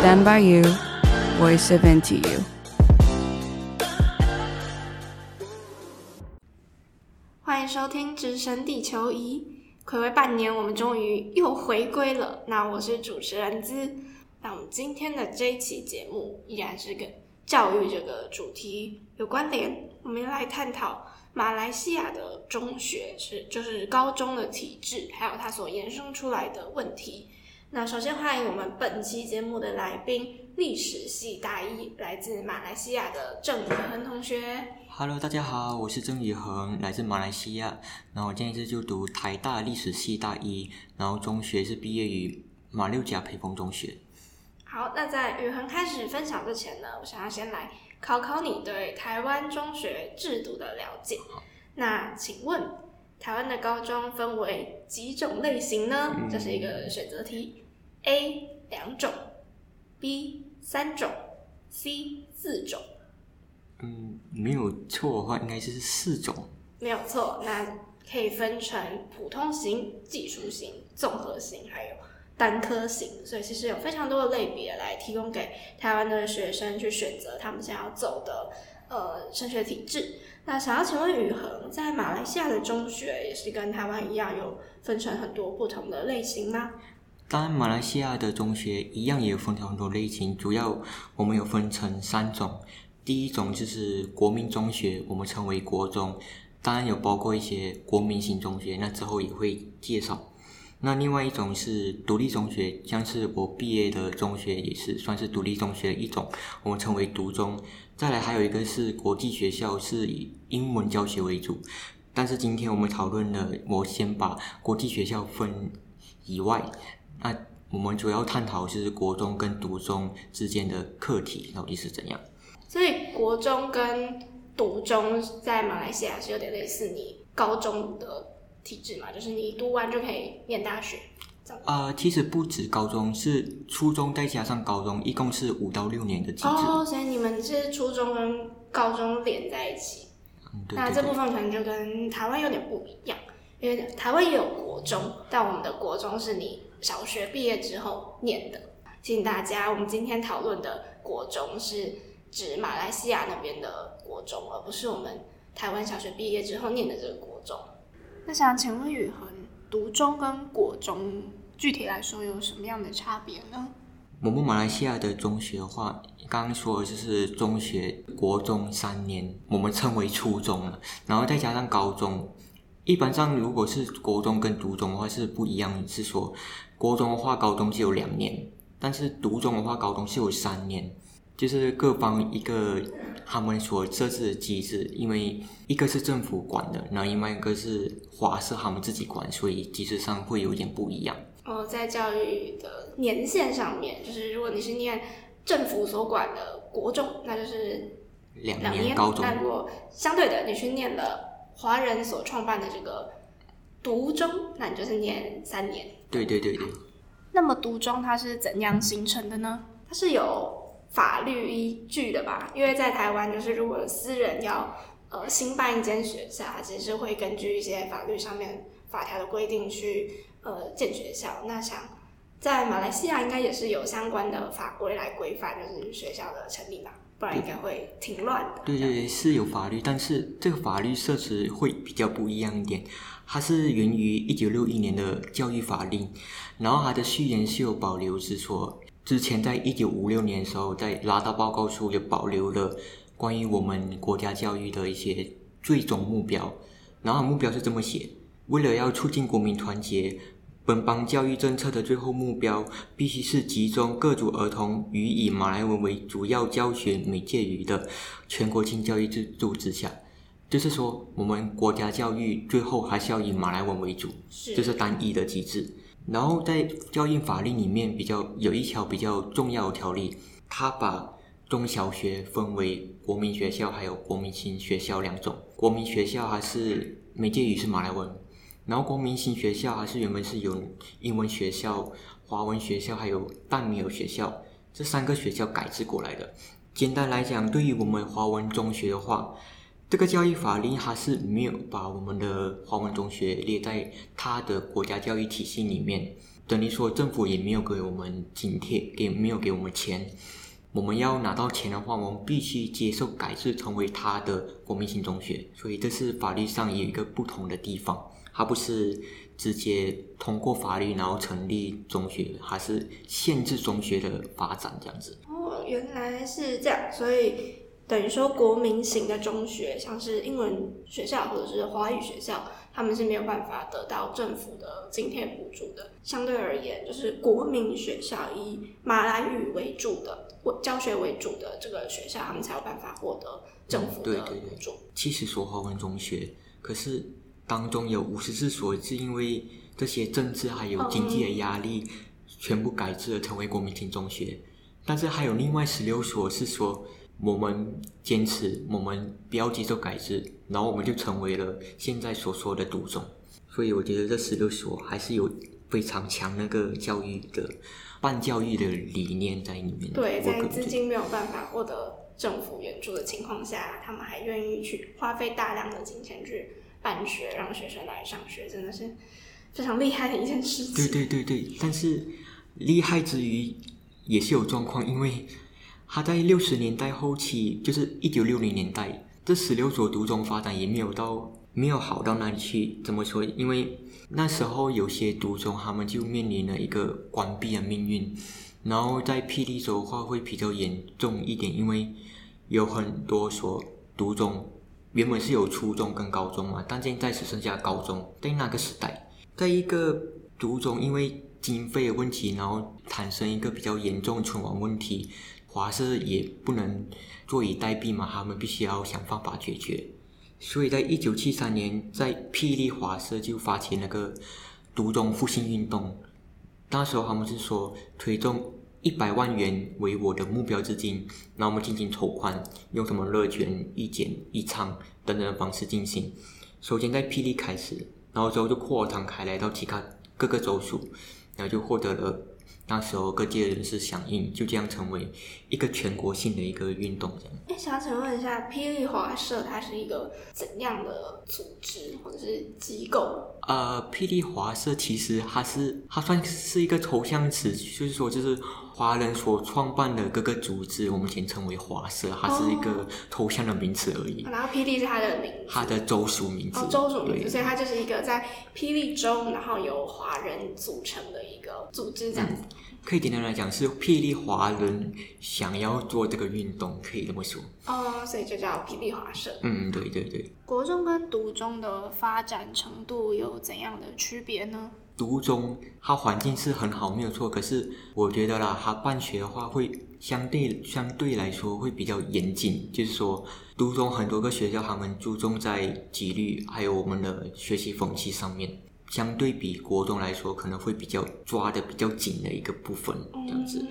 Stand by you, voice of NTU。欢迎收听《直升地球仪》，睽违半年，我们终于又回归了。那我是主持人资。那我们今天的这一期节目依然是跟教育这个主题有关联，我们来探讨。马来西亚的中学是就是高中的体制，还有它所衍生出来的问题。那首先欢迎我们本期节目的来宾，历史系大一，来自马来西亚的郑宇恒同学。Hello，大家好，我是郑宇恒，来自马来西亚。然后我现在是就读台大历史系大一，然后中学是毕业于马六甲培丰中学。好，那在宇恒开始分享之前呢，我想要先来。考考你对台湾中学制度的了解。那请问，台湾的高中分为几种类型呢？嗯、这是一个选择题。A 两种，B 三种，C 四种。嗯，没有错的话，应该是四种。没有错，那可以分成普通型、技术型、综合型，还有。单科型，所以其实有非常多的类别来提供给台湾的学生去选择他们想要走的呃升学体制。那想要请问宇恒，在马来西亚的中学也是跟台湾一样有分成很多不同的类型吗？当然，马来西亚的中学一样也有分成很多类型，主要我们有分成三种。第一种就是国民中学，我们称为国中，当然有包括一些国民型中学，那之后也会介绍。那另外一种是独立中学，像是我毕业的中学也是算是独立中学的一种，我们称为独中。再来还有一个是国际学校，是以英文教学为主。但是今天我们讨论的，我先把国际学校分以外，那我们主要探讨是国中跟独中之间的课题到底是怎样。所以国中跟独中在马来西亚是有点类似你高中的。体制嘛，就是你读完就可以念大学。呃，其实不止高中，是初中再加上高中，一共是五到六年的。哦，所以你们是初中跟高中连在一起。嗯，对对对。那这部分可能就跟台湾有点不一样，因为台湾也有国中，但我们的国中是你小学毕业之后念的。请大家，我们今天讨论的国中是指马来西亚那边的国中，而不是我们台湾小学毕业之后念的这个国中。那想请问雨恒，读中跟国中具体来说有什么样的差别呢？我们马来西亚的中学的话，刚刚说的就是中学、国中三年，我们称为初中了，然后再加上高中。一般上，如果是国中跟读中的话是不一样，是说国中的话，高中是有两年，但是读中的话，高中是有三年。就是各方一个他们所设置的机制，因为一个是政府管的，然后另外一个是华社他们自己管，所以机制上会有点不一样。哦，在教育的年限上面，就是如果你是念政府所管的国中，那就是两年，两年高中；那如果相对的，你去念了华人所创办的这个独中，那你就是念三年。对对对对。那么独中它是怎样形成的呢？它是有。法律依据的吧，因为在台湾，就是如果私人要呃新办一间学校，其实是会根据一些法律上面法条的规定去呃建学校。那想在马来西亚应该也是有相关的法规来规范，就是学校的成立吧，不然应该会挺乱的。对对对，是有法律，但是这个法律设置会比较不一样一点。它是源于一九六一年的教育法令，然后它的序言是有保留之说。之前在一九五六年的时候，在拉大报告书也保留了关于我们国家教育的一些最终目标。然后目标是这么写：为了要促进国民团结，本邦教育政策的最后目标必须是集中各族儿童于以马来文为主要教学媒介语的全国性教育制度之下。就是说，我们国家教育最后还是要以马来文为主，这、就是单一的机制。然后在教育法令里面比较有一条比较重要的条例，它把中小学分为国民学校还有国民型学校两种。国民学校还是媒介语是马来文，然后国民型学校还是原本是有英文学校、华文学校还有淡米尔学校这三个学校改制过来的。简单来讲，对于我们华文中学的话，这个教育法令还是没有把我们的华文中学列在它的国家教育体系里面，等于说政府也没有给我们津贴，给没有给我们钱。我们要拿到钱的话，我们必须接受改制，成为他的国民型中学。所以这是法律上有一个不同的地方，它不是直接通过法律然后成立中学，还是限制中学的发展这样子。哦，原来是这样，所以等于说国民型的中学，像是英文学校或者是华语学校。他们是没有办法得到政府的津贴补助的。相对而言，就是国民学校以马来语为主的、教学为主的这个学校，他们才有办法获得政府的补助。对对对，七十所华文中学，可是当中有五十四所是因为这些政治还有经济的压力，全部改制了成为国民型中学。但是还有另外十六所是说。我们坚持，我们不要接受改制，然后我们就成为了现在所说的独中。所以我觉得这十六所还是有非常强那个教育的办教育的理念在里面。对，在资金没有办法获得政府援助的情况下，他们还愿意去花费大量的金钱去办学，让学生来上学，真的是非常厉害的一件事情。对对对对，但是厉害之余也是有状况，因为。他在六十年代后期，就是一九六零年代，这十六所独中发展也没有到，没有好到哪里去。怎么说？因为那时候有些独中，他们就面临了一个关闭的命运。然后在霹雳州的话会比较严重一点，因为有很多所独中原本是有初中跟高中嘛，但现在只剩下高中。在那个时代，在一个独中因为经费的问题，然后产生一个比较严重存亡问题。华社也不能坐以待毙嘛，他们必须要想办法解决。所以在一九七三年，在霹雳华社就发起那个独中复兴运动。那时候他们是说推动一百万元为我的目标资金，然后我们进行筹款，用什么乐捐、义剪、义仓等等的方式进行。首先在霹雳开始，然后之后就扩张开来到其他各个州属，然后就获得了。那时候各界人士响应，就这样成为一个全国性的一个运动。这样，哎，想请问一下，霹雳华社它是一个怎样的组织或者是机构？呃，霹雳华社其实它是它算是一个抽象词，就是说就是华人所创办的各个组织，我们简称为华社，它是一个抽象的名词而已。哦，然后霹雳是它的名字，它的州属名字。哦，州属名字，所以它就是一个在霹雳州，然后由华人组成的一个组织，这样子。嗯可以简单来讲，是霹雳华人想要做这个运动，可以这么说。哦，所以就叫霹雳华社。嗯，对对对。国中跟独中的发展程度有怎样的区别呢？读中它环境是很好，没有错。可是我觉得啦，它办学的话会相对相对来说会比较严谨。就是说，读中很多个学校，他们注重在纪律，还有我们的学习风气上面。相对比国中来说，可能会比较抓的比较紧的一个部分，这样子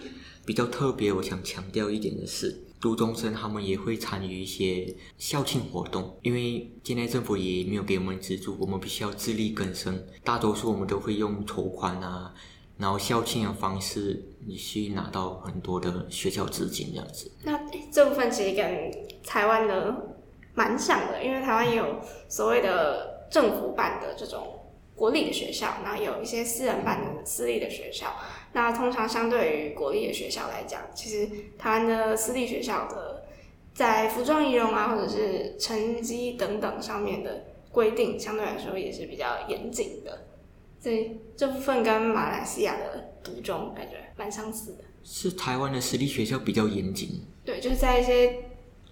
比较特别。我想强调一点的是，独中生他们也会参与一些校庆活动，因为现在政府也没有给我们资助，我们必须要自力更生。大多数我们都会用筹款啊，然后校庆的方式，你去拿到很多的学校资金这样子。那这部分其实跟台湾的蛮像的，因为台湾也有所谓的政府办的这种。国立的学校，然后有一些私人办的私立的学校。那通常相对于国立的学校来讲，其实台湾的私立学校的在服装仪容啊，或者是成绩等等上面的规定，相对来说也是比较严谨的。所以这部分跟马来西亚的独中感觉蛮相似的。是台湾的私立学校比较严谨。对，就是在一些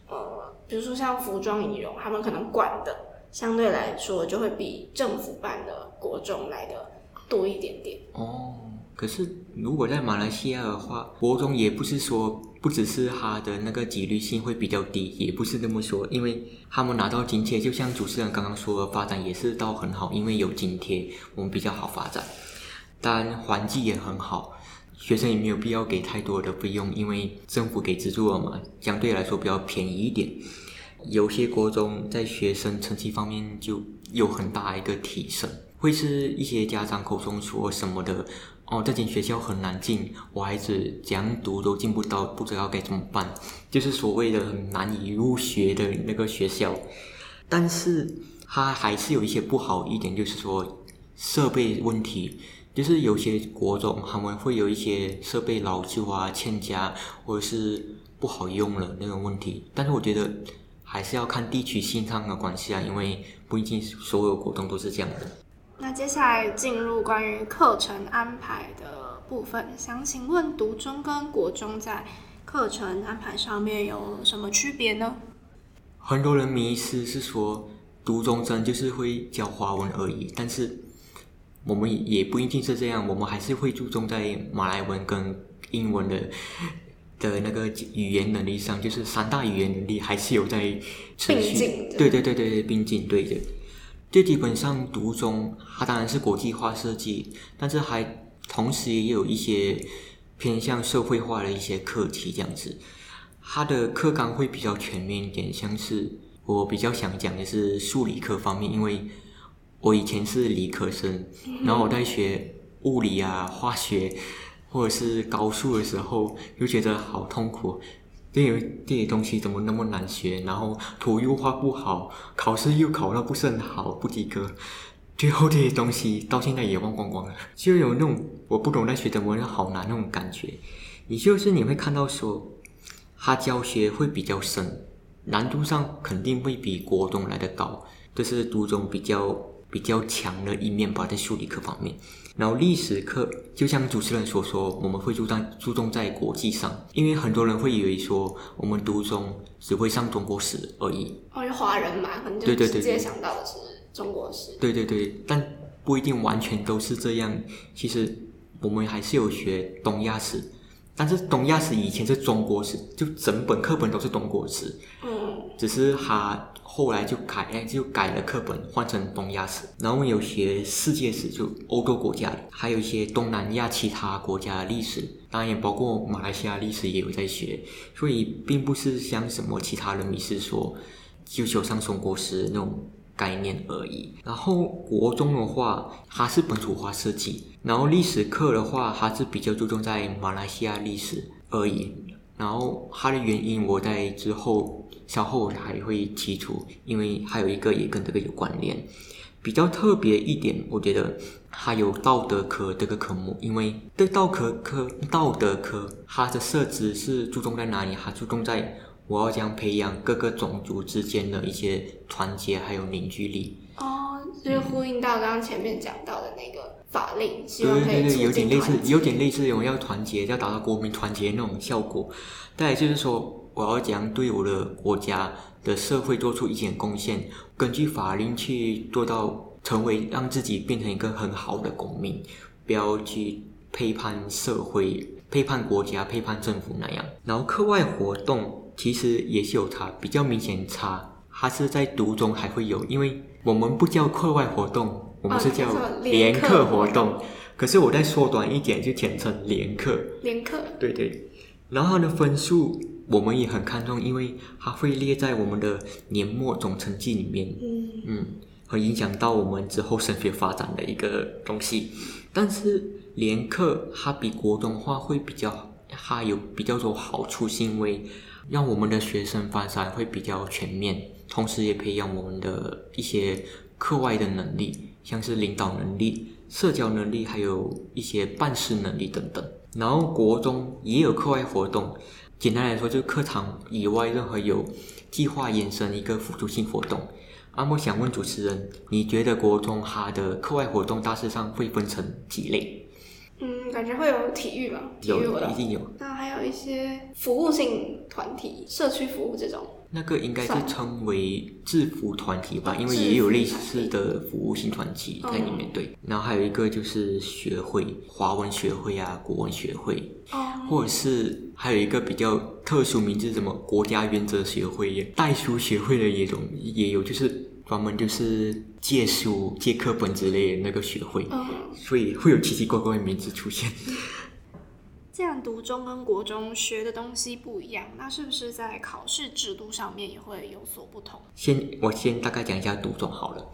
呃，比如说像服装仪容，他们可能管的。相对来说，就会比政府办的国中来的多一点点。哦，可是如果在马来西亚的话，国中也不是说不只是他的那个纪律性会比较低，也不是这么说，因为他们拿到津贴，就像主持人刚刚说的，发展也是到很好，因为有津贴，我们比较好发展。当然，环境也很好，学生也没有必要给太多的费用，因为政府给资助了嘛，相对来说比较便宜一点。有些国中在学生成绩方面就有很大一个提升，会是一些家长口中说什么的哦，这间学校很难进，我孩子怎样读都进不到，不知道该怎么办，就是所谓的难以入学的那个学校。但是它还是有一些不好一点，就是说设备问题，就是有些国中他们会有一些设备老旧啊、欠佳，或者是不好用了那种问题。但是我觉得还是要看地区性上的关系啊，因为不一定所有国中都是这样的。那接下来进入关于课程安排的部分，想请问读中跟国中在课程安排上面有什么区别呢？很多人迷思是说，读中生就是会教华文而已，但是我们也不一定是这样，我们还是会注重在马来文跟英文的的那个语言能力上，就是三大语言能力还是有在持续。对对对对对，并进对的。就基本上独中，它当然是国际化设计，但是还同时也有一些偏向社会化的一些课题这样子。它的课纲会比较全面一点，像是我比较想讲的是数理科方面，因为我以前是理科生，然后我在学物理啊、化学或者是高数的时候，就觉得好痛苦，这些这些东西怎么那么难学？然后图又画不好，考试又考得不是很好，不及格，最后这些东西到现在也忘光光了，就有那种我不懂在学什么，好难那种感觉。也就是你会看到说。他教学会比较深，难度上肯定会比国中来得高，这是读中比较比较强的一面吧，在数理课方面。然后历史课，就像主持人所说，我们会注重注重在国际上，因为很多人会以为说我们读中只会上中国史而已。哦，就华人嘛，可能就直接想到的是中国史。对对对，但不一定完全都是这样。其实我们还是有学东亚史。但是东亚史以前是中国史，就整本课本都是中国史。嗯，只是他后来就改，就改了课本，换成东亚史。然后有学世界史，就欧洲国家的，还有一些东南亚其他国家的历史，当然也包括马来西亚历史也有在学。所以并不是像什么其他人迷思说，就求上中国史那种。概念而已。然后国中的话，它是本土化设计；然后历史课的话，它是比较注重在马来西亚历史而已。然后它的原因，我在之后稍后还会提出，因为还有一个也跟这个有关联。比较特别一点，我觉得它有道德科这个科目，因为对道科科道德科它的设置是注重在哪里？它注重在。我要将培养各个种族之间的一些团结还有凝聚力。哦，就是呼应到刚刚前面讲到的那个法令，对对对，有点类似，有点类似，我要团结，要达到国民团结那种效果。再来就是说，我要讲对我的国家的社会做出一点贡献，根据法令去做到成为让自己变成一个很好的公民，不要去背叛社会、背叛国家、背叛政府那样。然后课外活动。其实也是有差，比较明显差。它是在读中还会有，因为我们不叫课外活动，我们是叫联课活动。可是我再缩短一点，就简称联课。联课。对对。然后它的分数我们也很看重，因为它会列在我们的年末总成绩里面。嗯。嗯，会影响到我们之后升学发展的一个东西。但是联课它比国中话会比较，它有比较多好处，是因为。让我们的学生发展会比较全面，同时也培养我们的一些课外的能力，像是领导能力、社交能力，还有一些办事能力等等。然后国中也有课外活动，简单来说就是课堂以外任何有计划延伸一个辅助性活动。那么想问主持人，你觉得国中它的课外活动大致上会分成几类？嗯，感觉会有体育吧，体育有，一定有。那还有一些服务性团体、社区服务这种，那个应该是称为制服团体吧，因为也有类似的服务性团体在里面。对，然后还有一个就是学会，华文学会啊，国文学会，哦，或者是还有一个比较特殊名字，什么国家原则学会、代书学会的一种也有，就是。专门就是借书、借课本之类的那个学会，嗯、所以会有奇奇怪怪的名字出现。这样读中跟国中学的东西不一样，那是不是在考试制度上面也会有所不同？先我先大概讲一下读中好了。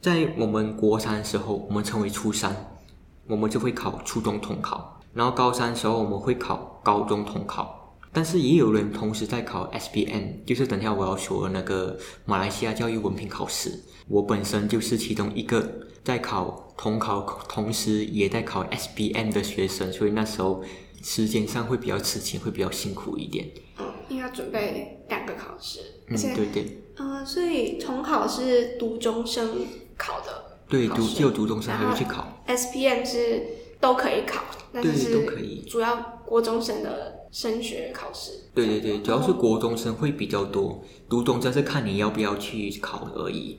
在我们国三的时候，我们称为初三，我们就会考初中统考；然后高三的时候，我们会考高中统考。但是也有人同时在考 SPM，就是等下我要说的那个马来西亚教育文凭考试。我本身就是其中一个在考统考，同时也在考 SPM 的学生，所以那时候时间上会比较吃紧，会比较辛苦一点。嗯，因为要准备两个考试，嗯，对对。嗯，所以统考是读中生考的，对，读只有读中生还会去考。SPM 是都可以考，但是都可以。主要国中生的升学考试。对对对，主要是国中生会比较多，读中生是看你要不要去考而已。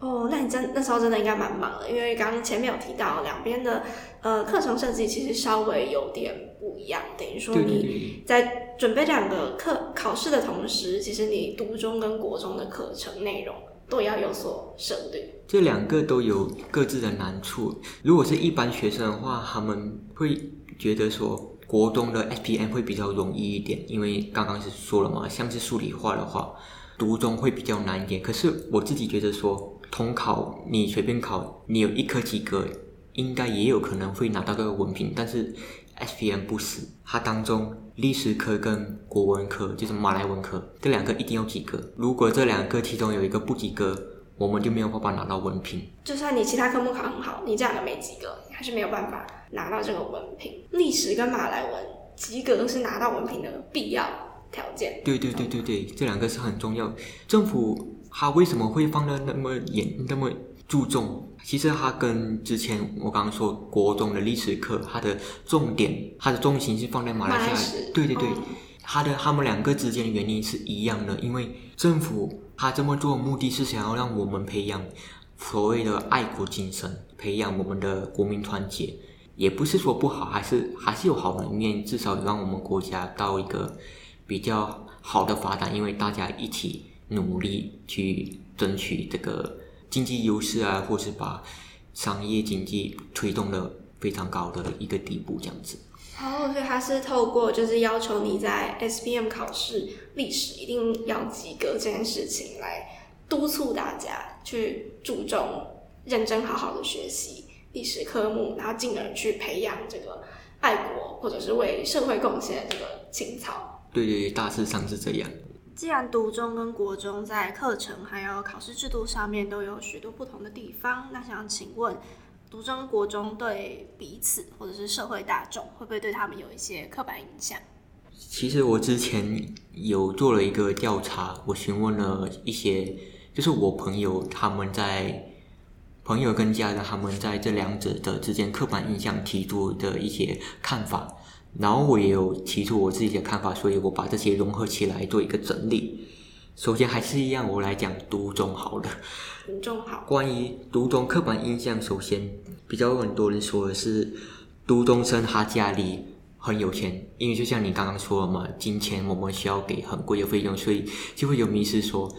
哦，那你真那时候真的应该蛮忙的，因为刚刚前面有提到两边的呃课程设计其实稍微有点不一样，等于说你在准备两个课考试的同时，其实你读中跟国中的课程内容都要有所涉略。这两个都有各自的难处。如果是一般学生的话，他们会觉得说国中的 SPM 会比较容易一点，因为刚刚是说了嘛，像是数理化的话，读中会比较难一点。可是我自己觉得说。统考你随便考，你有一科及格，应该也有可能会拿到个文凭。但是 SPM 不是，它当中历史科跟国文科，就是马来文科，这两个一定要及格。如果这两个其中有一个不及格，我们就没有办法拿到文凭。就算你其他科目考很好，你这两个没及格，还是没有办法拿到这个文凭。历史跟马来文及格都是拿到文凭的必要条件。对对对对对，这两个是很重要。政府。他为什么会放的那么严、那么注重？其实它跟之前我刚刚说国中的历史课，它的重点、它的重心是放在马来西亚。对对对，它的他们两个之间的原因是一样的，因为政府他这么做目的是想要让我们培养所谓的爱国精神，培养我们的国民团结。也不是说不好，还是还是有好的一面，至少让我们国家到一个比较好的发展，因为大家一起。努力去争取这个经济优势啊，或是把商业经济推动的非常高的一个地步，这样子。哦，所以他是透过就是要求你在 SPM 考试历史一定要及格这件事情，来督促大家去注重认真好好的学习历史科目，然后进而去培养这个爱国或者是为社会贡献的这个情操。对对对，大致上是这样。既然读中跟国中在课程还有考试制度上面都有许多不同的地方，那想请问，读中国中对彼此或者是社会大众会不会对他们有一些刻板印象？其实我之前有做了一个调查，我询问了一些，就是我朋友他们在朋友跟家人他们在这两者的之间刻板印象提出的一些看法。然后我也有提出我自己的看法，所以我把这些融合起来做一个整理。首先还是一样，我来讲读中好了。读中好。关于读中刻板印象，首先比较很多人说的是，读中生他家里很有钱，因为就像你刚刚说的嘛，金钱我们需要给很贵的费用，所以就会有迷失说，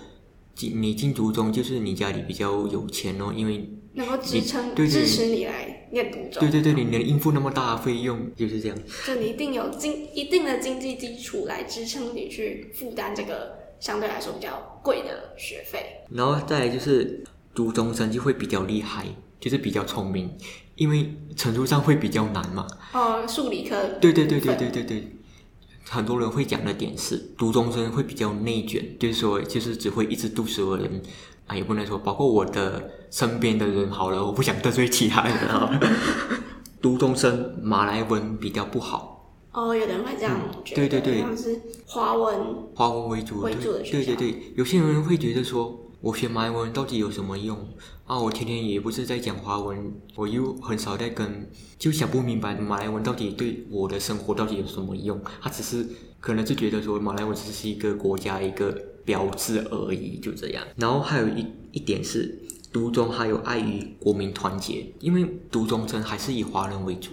进你进读中就是你家里比较有钱哦，因为。能够支撑支持你来念读中，对对对，你能应付那么大的费用，就是这样。就你一定有经一定的经济基础来支撑你去负担这个相对来说比较贵的学费。然后再来就是读中生就会比较厉害，就是比较聪明，因为程度上会比较难嘛。哦，数理科。对对对对对对对，很多人会讲的点是读中生会比较内卷，就是说就是只会一直读书的人。啊，也不能说，包括我的身边的人好了，我不想得罪其他人啊。读中生马来文比较不好。哦，有人会这样觉得。对对对。像是华文。华文为主。为主的学校。对对对，有些人会觉得说，我学马来文到底有什么用？啊，我天天也不是在讲华文，我又很少在跟，就想不明白马来文到底对我的生活到底有什么用？他只是可能就觉得说，马来文只是一个国家一个。标志而已，就这样。然后还有一一点是，读中还有碍于国民团结，因为独中生还是以华人为主，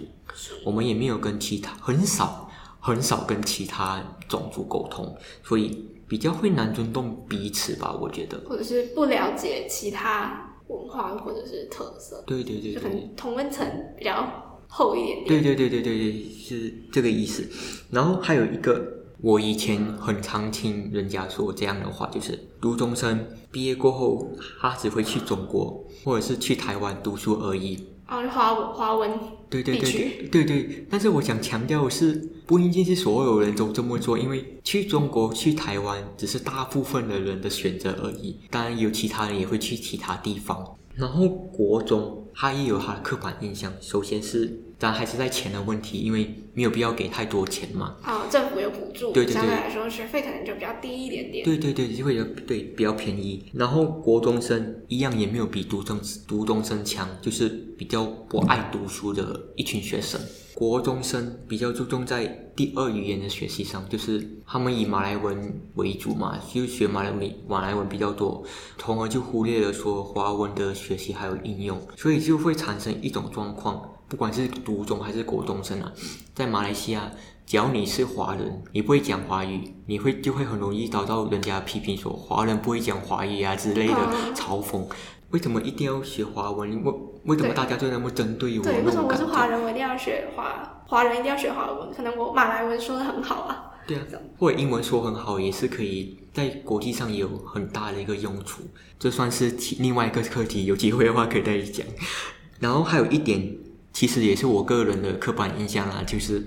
我们也没有跟其他很少很少跟其他种族沟通，所以比较会难尊重彼此吧，我觉得。或者是不了解其他文化或者是特色。对对对对，就很同温层比较厚一点点。对对对对对对，是这个意思。然后还有一个。我以前很常听人家说这样的话，就是读中生毕业过后，他只会去中国或者是去台湾读书而已。啊，华华文对对对对对对。但是我想强调的是，不一定是所有人都这么做，因为去中国、去台湾只是大部分的人的选择而已。当然，有其他人也会去其他地方。然后国中他也有他的刻板印象。首先是，当然还是在钱的问题，因为没有必要给太多钱嘛。哦，政府有补助，对对对，相对来说学费可能就比较低一点点。对对对，就会有对比较便宜。然后国中生一样也没有比独中独中生强，就是比较不爱读书的一群学生。国中生比较注重在第二语言的学习上，就是他们以马来文为主嘛，就学马来文，马来文比较多，从而就忽略了说华文的学习还有应用，所以就会产生一种状况，不管是独中还是国中生啊，在马来西亚，只要你是华人，你不会讲华语，你会就会很容易遭到人家批评说华人不会讲华语啊之类的嘲讽。为什么一定要学华文？为为什么大家就那么针对我？对，为什么我是华人，我一定要学华华人一定要学华文？可能我马来文说的很好啊。对啊，或者英文说很好，也是可以在国际上也有很大的一个用处。这算是另外一个课题，有机会的话可以再讲。然后还有一点，其实也是我个人的刻板印象啦，就是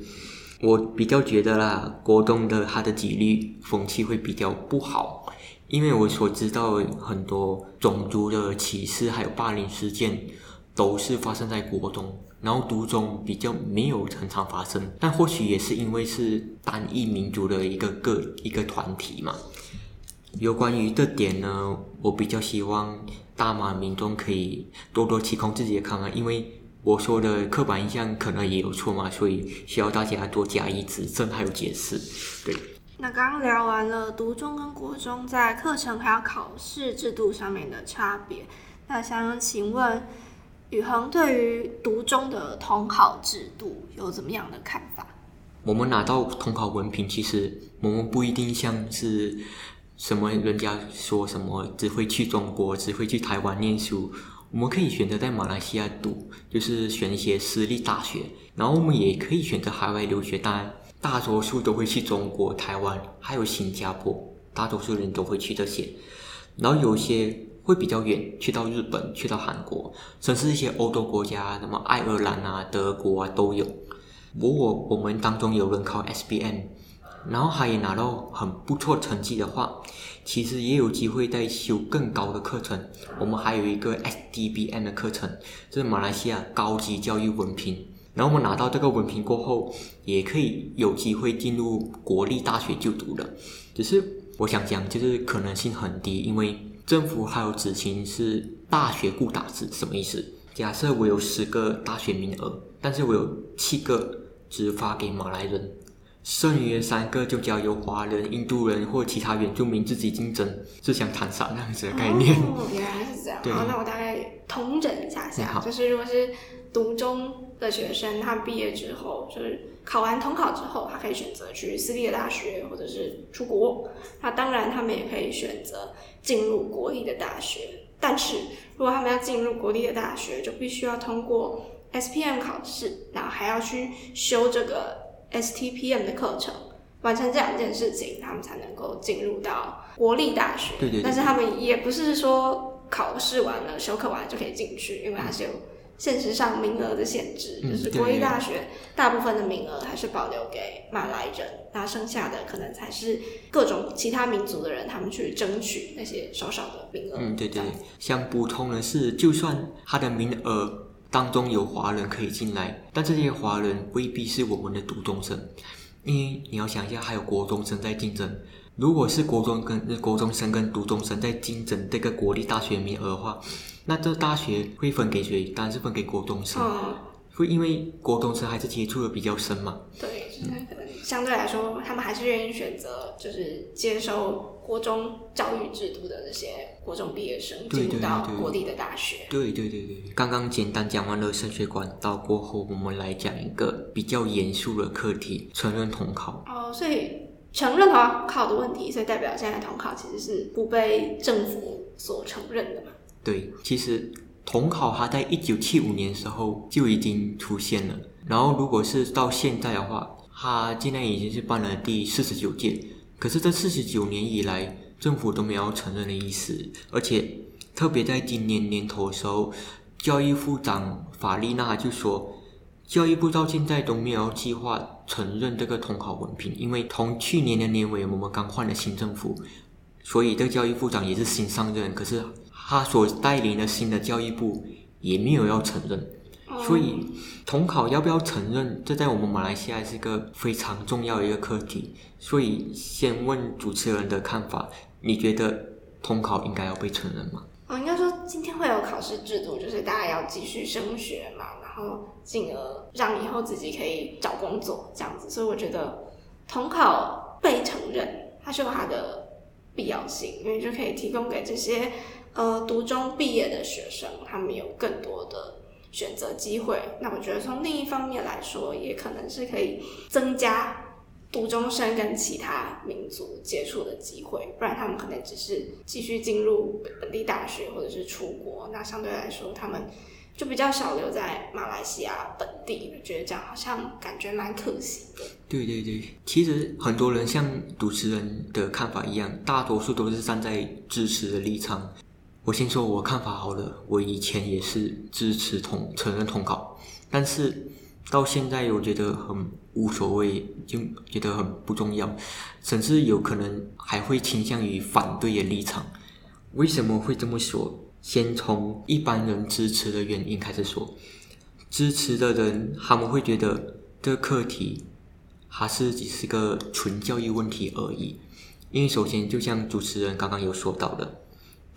我比较觉得啦，国中的他的纪律风气会比较不好。因为我所知道很多种族的歧视还有霸凌事件，都是发生在国中，然后独中比较没有常常发生。但或许也是因为是单一民族的一个个一个团体嘛。有关于这点呢，我比较希望大马民众可以多多提供自己的看法，因为我说的刻板印象可能也有错嘛，所以需要大家多加以指正还有解释，对。那刚刚聊完了读中跟国中在课程还有考试制度上面的差别，那想请问宇恒对于读中的统考制度有怎么样的看法？我们拿到统考文凭，其实我们不一定像是什么人家说什么只会去中国，只会去台湾念书，我们可以选择在马来西亚读，就是选一些私立大学，然后我们也可以选择海外留学，当然。大多数都会去中国、台湾，还有新加坡，大多数人都会去这些。然后有些会比较远，去到日本、去到韩国，甚至一些欧洲国家，什么爱尔兰啊、德国啊都有。如果我们当中有人考 S B M，然后他也拿到很不错成绩的话，其实也有机会再修更高的课程。我们还有一个 SDBM 的课程，这是马来西亚高级教育文凭。然后我们拿到这个文凭过后，也可以有机会进入国立大学就读的。只是我想讲，就是可能性很低，因为政府还有执行是大学固打制，什么意思？假设我有十个大学名额，但是我有七个只发给马来人，剩余的三个就交由华人、印度人或其他原住民自己竞争，是想谈啥那样子的概念？哦，原来是这样。对好，那我大概统整一下下，就是如果是读中。的学生，他毕业之后，就是考完统考之后，他可以选择去私立的大学，或者是出国。那当然，他们也可以选择进入国立的大学。但是如果他们要进入国立的大学，就必须要通过 SPM 考试，然后还要去修这个 STPM 的课程，完成这两件事情，他们才能够进入到国立大学。对对对。但是他们也不是说考试完了、修课完了就可以进去，因为还是有。现实上名额的限制，就是国立大学大部分的名额还是保留给马来人，那剩下的可能才是各种其他民族的人，他们去争取那些少少的名额。嗯，对对。想补充的是，就算他的名额当中有华人可以进来，但这些华人未必是我们的独中生，因为你要想一下，还有国中生在竞争。如果是国中跟国中生跟独中生在竞争这个国立大学名额的话，那这大学会分给谁？当然是分给国中生。会因为国中生还是接触的比较深嘛。对，可能相对来说，他们还是愿意选择就是接受国中教育制度的这些国中毕业生进入到国立的大学。对对对对，刚刚简单讲完了升学管道过后，我们来讲一个比较严肃的课题——承认统考。哦，所以。承认统考的问题，所以代表现在统考其实是不被政府所承认的嘛？对，其实统考它在一九七五年时候就已经出现了，然后如果是到现在的话，它现在已经是办了第四十九届，可是这四十九年以来，政府都没有承认的意思，而且特别在今年年头的时候，教育部长法丽娜就说。教育部到现在都没有计划承认这个统考文凭，因为从去年的年尾我们刚换了新政府，所以这个教育部长也是新上任。可是他所带领的新的教育部也没有要承认。所以，统考要不要承认，这在我们马来西亚是一个非常重要的一个课题。所以，先问主持人的看法，你觉得统考应该要被承认吗？哦，应该说今天会有考试制度，就是大家要继续升学嘛，然后进而让以后自己可以找工作这样子。所以，我觉得统考被承认，它是有它的必要性，因为就可以提供给这些呃读中毕业的学生，他们有更多的。选择机会，那我觉得从另一方面来说，也可能是可以增加读中生跟其他民族接触的机会，不然他们可能只是继续进入本地大学或者是出国，那相对来说他们就比较少留在马来西亚本地。我觉得这样好像感觉蛮可惜的。对对对，其实很多人像主持人的看法一样，大多数都是站在支持的立场。我先说我看法好了，我以前也是支持统承认统考，但是到现在我觉得很无所谓，就觉得很不重要，甚至有可能还会倾向于反对的立场。为什么会这么说？先从一般人支持的原因开始说，支持的人他们会觉得这课题还是只是个纯教育问题而已，因为首先就像主持人刚刚有说到的。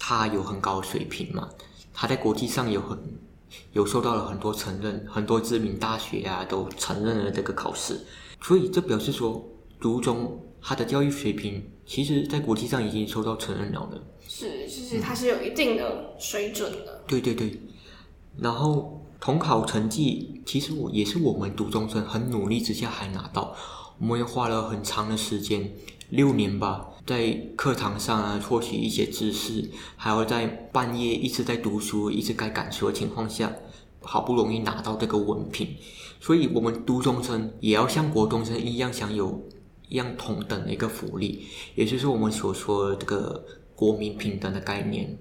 他有很高的水平嘛？他在国际上有很有受到了很多承认，很多知名大学啊都承认了这个考试，所以这表示说，读中他的教育水平，其实在国际上已经受到承认了的。是，就是他是有一定的水准的。嗯、对对对，然后统考成绩，其实我也是我们读中生很努力之下还拿到，我们也花了很长的时间。六年吧，在课堂上啊，获取一些知识，还有在半夜一直在读书，一直在赶书的情况下，好不容易拿到这个文凭，所以我们读中生也要像国中生一样享有一样同等的一个福利，也就是我们所说的这个国民平等的概念。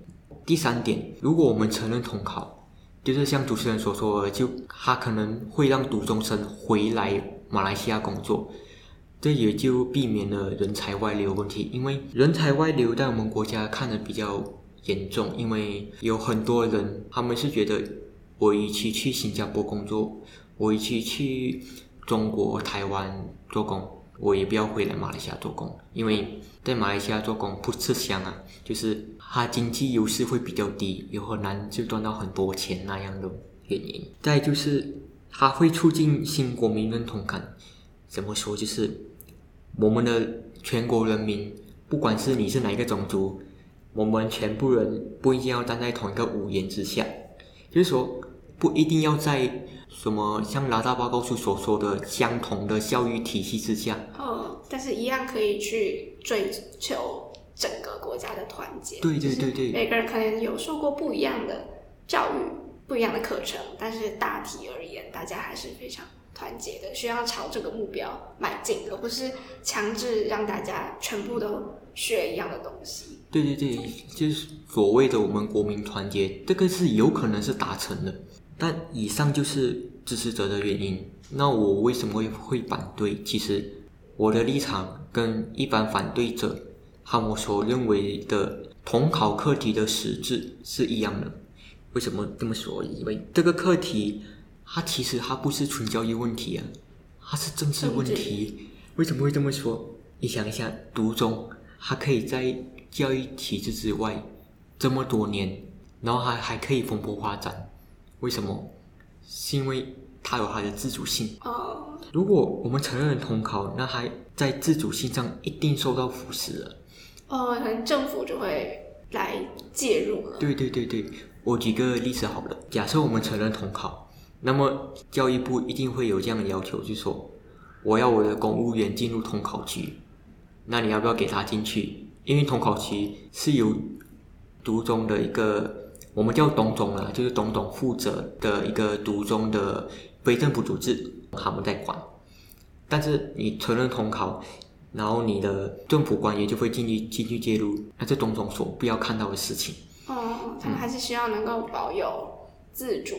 第三点，如果我们承认统考，就是像主持人所说的，就他可能会让读中生回来马来西亚工作。这也就避免了人才外流问题，因为人才外流在我们国家看的比较严重，因为有很多人他们是觉得，我与其去新加坡工作，我与其去中国台湾做工，我也不要回来马来西亚做工，因为在马来西亚做工不吃香啊，就是它经济优势会比较低，有很难就赚到很多钱那样的原因。再就是它会促进新国民认同感，怎么说就是。我们的全国人民，不管是你是哪一个种族，我们全部人不一定要站在同一个屋檐之下，就是说，不一定要在什么像拉大报告书所说的相同的教育体系之下。哦，但是一样可以去追求整个国家的团结。对对对对，每个人可能有受过不一样的教育，不一样的课程，但是大体而言，大家还是非常。团结的，需要朝这个目标迈进，而不是强制让大家全部都学一样的东西。对对对，就是所谓的我们国民团结，这个是有可能是达成的。但以上就是支持者的原因。那我为什么会会反对？其实我的立场跟一般反对者和我所认为的统考课题的实质是一样的。为什么这么说？因为这个课题。它其实它不是纯教育问题啊，它是政治问题。为什么会这么说？你想一下，独中它可以在教育体制之外这么多年，然后还还可以蓬勃发展，为什么？是因为它有它的自主性。哦。如果我们承认统考，那还在自主性上一定受到腐蚀了。哦，可能政府就会来介入了。对对对对，我举个例子好了，假设我们承认统考。那么教育部一定会有这样的要求，就说，我要我的公务员进入统考局，那你要不要给他进去？因为统考局是由读中的一个，我们叫董总啊，就是董总负责的一个读中的非政府组织，他们在管。但是你承认统考，然后你的政府官员就会进去进去介入，那是董总所不要看到的事情。哦，他们还是希望能够保有自主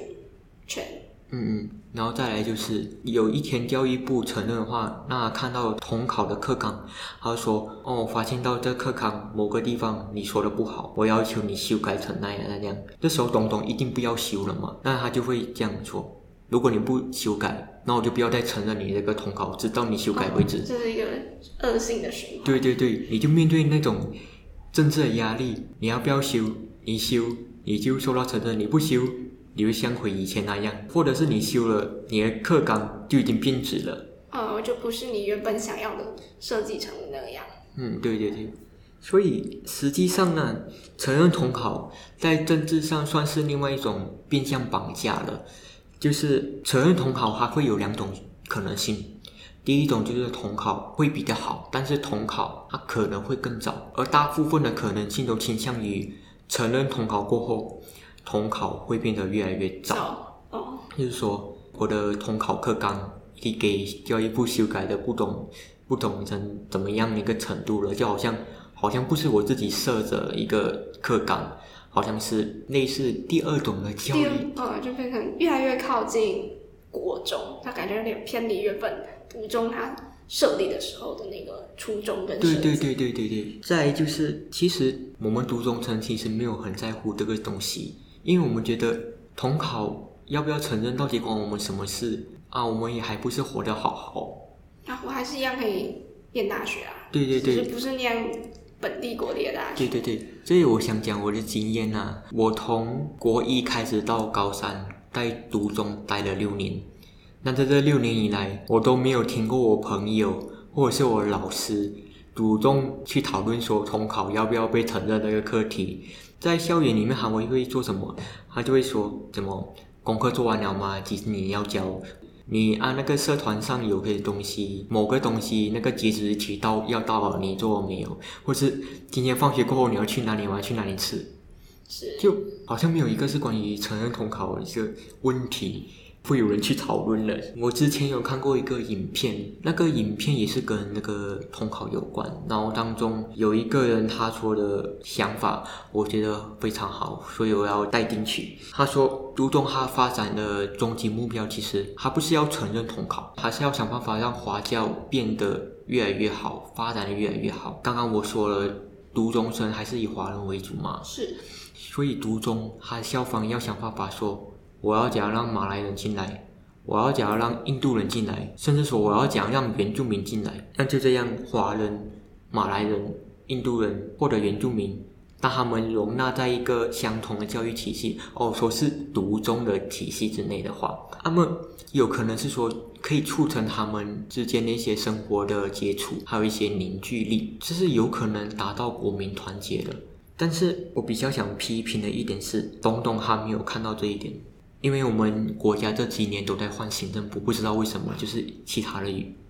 权。嗯嗯，然后再来就是有一天教育部承认的话，那看到统考的课纲，他说哦，发现到这课纲某个地方你说的不好，我要求你修改成那样那样。这时候东东一定不要修了嘛，那他就会这样说：如果你不修改，那我就不要再承认你这个统考，直到你修改为止。这是一个恶性的循环。对对对，你就面对那种政治的压力，你要不要修？你修你就受到承认，你不修。你会像回以前那样，或者是你修了，你的课纲就已经变质了。呃，就不是你原本想要的设计成那个样。嗯，对对对。所以实际上呢，承认统考在政治上算是另外一种变相绑架了。就是承认统考还会有两种可能性，第一种就是统考会比较好，但是统考它可能会更早，而大部分的可能性都倾向于承认统考过后。统考会变得越来越早，哦，就是说我的统考课纲已经给教育部修改的不懂不懂成怎么样的一个程度了，就好像好像不是我自己设的一个课纲，好像是类似第二种的教育，呃，就变成越来越靠近国中，他感觉有点偏离原本读中他设立的时候的那个初衷跟对对对对对对。再就是，其实我们读中生其实没有很在乎这个东西。因为我们觉得统考要不要承认，到底关我们什么事啊？我们也还不是活得好好啊，我还是一样可以念大学啊。对对对，不是念本地国立的大学。对对对，所以我想讲我的经验啊，我从国一开始到高三，在读中待了六年。那在这六年以来，我都没有听过我朋友或者是我老师主动去讨论说统考要不要被承认这个课题。在校园里面，他们会做什么？他就会说：“怎么功课做完了吗？其实你要交。你按那个社团上有个东西，某个东西那个截止日期到要到了，你做了没有？或是今天放学过后你要去哪里玩？去哪里吃？是，就好像没有一个是关于成人统考的一个问题。”会有人去讨论了。我之前有看过一个影片，那个影片也是跟那个统考有关。然后当中有一个人他说的想法，我觉得非常好，所以我要带进去。他说，读中他发展的终极目标，其实他不是要承认统考，还是要想办法让华教变得越来越好，发展的越来越好。刚刚我说了，读中生还是以华人为主嘛，是。所以读中他校方要想办法说。我要讲让马来人进来，我要讲让印度人进来，甚至说我要讲让原住民进来。那就这样，华人、马来人、印度人或者原住民，当他们容纳在一个相同的教育体系，哦，说是独中的体系之内的话，那么有可能是说可以促成他们之间的一些生活的接触，还有一些凝聚力，这是有可能达到国民团结的。但是我比较想批评的一点是，东东他没有看到这一点。因为我们国家这几年都在换新政府，不知道为什么，就是其他的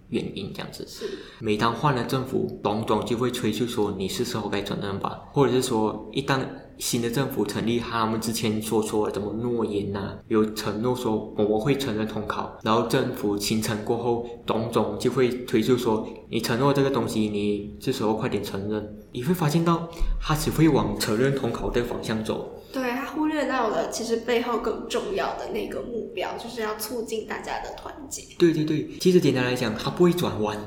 原因这样子。是。每当换了政府，董总就会催促说：“你是时候该承认吧？”或者是说，一旦新的政府成立，他们之前说说什么诺言呐、啊，有承诺说我们会承认统考，然后政府形成过后，董总就会催促说：“你承诺这个东西，你这时候快点承认。”你会发现到，他只会往承认统考的方向走。对，他忽略到了其实背后更重要的那个目标，就是要促进大家的团结。对对对，其实简单来讲，他不会转弯，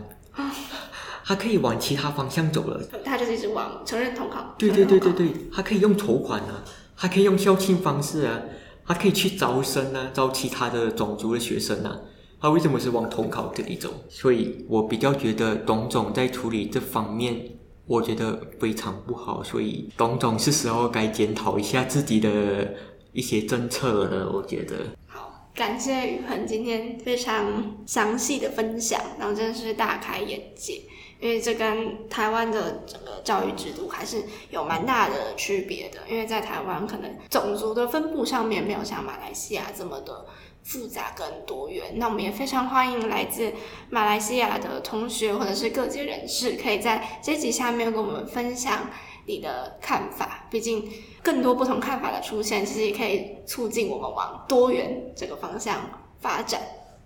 他可以往其他方向走了。他就是一直往承认统考。对对对对对，他可以用筹款啊，他可以用校庆方式啊，他可以去招生啊，招其他的种族的学生啊。他为什么是往统考这里走？所以我比较觉得董总在处理这方面。我觉得非常不好，所以董总是时候该检讨一下自己的一些政策了。我觉得好，感谢宇恒今天非常详细的分享，然后真的是大开眼界，因为这跟台湾的整个教育制度还是有蛮大的区别的。因为在台湾，可能种族的分布上面没有像马来西亚这么的。复杂跟多元，那我们也非常欢迎来自马来西亚的同学或者是各界人士，可以在这集下面跟我们分享你的看法。毕竟更多不同看法的出现，其实也可以促进我们往多元这个方向发展，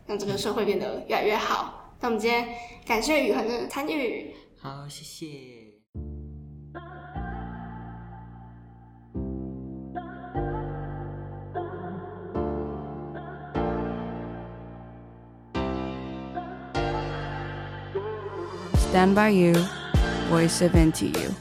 让这个社会变得越来越好。那我们今天感谢宇恒的参与，好，谢谢。Stand by you, voice of NTU.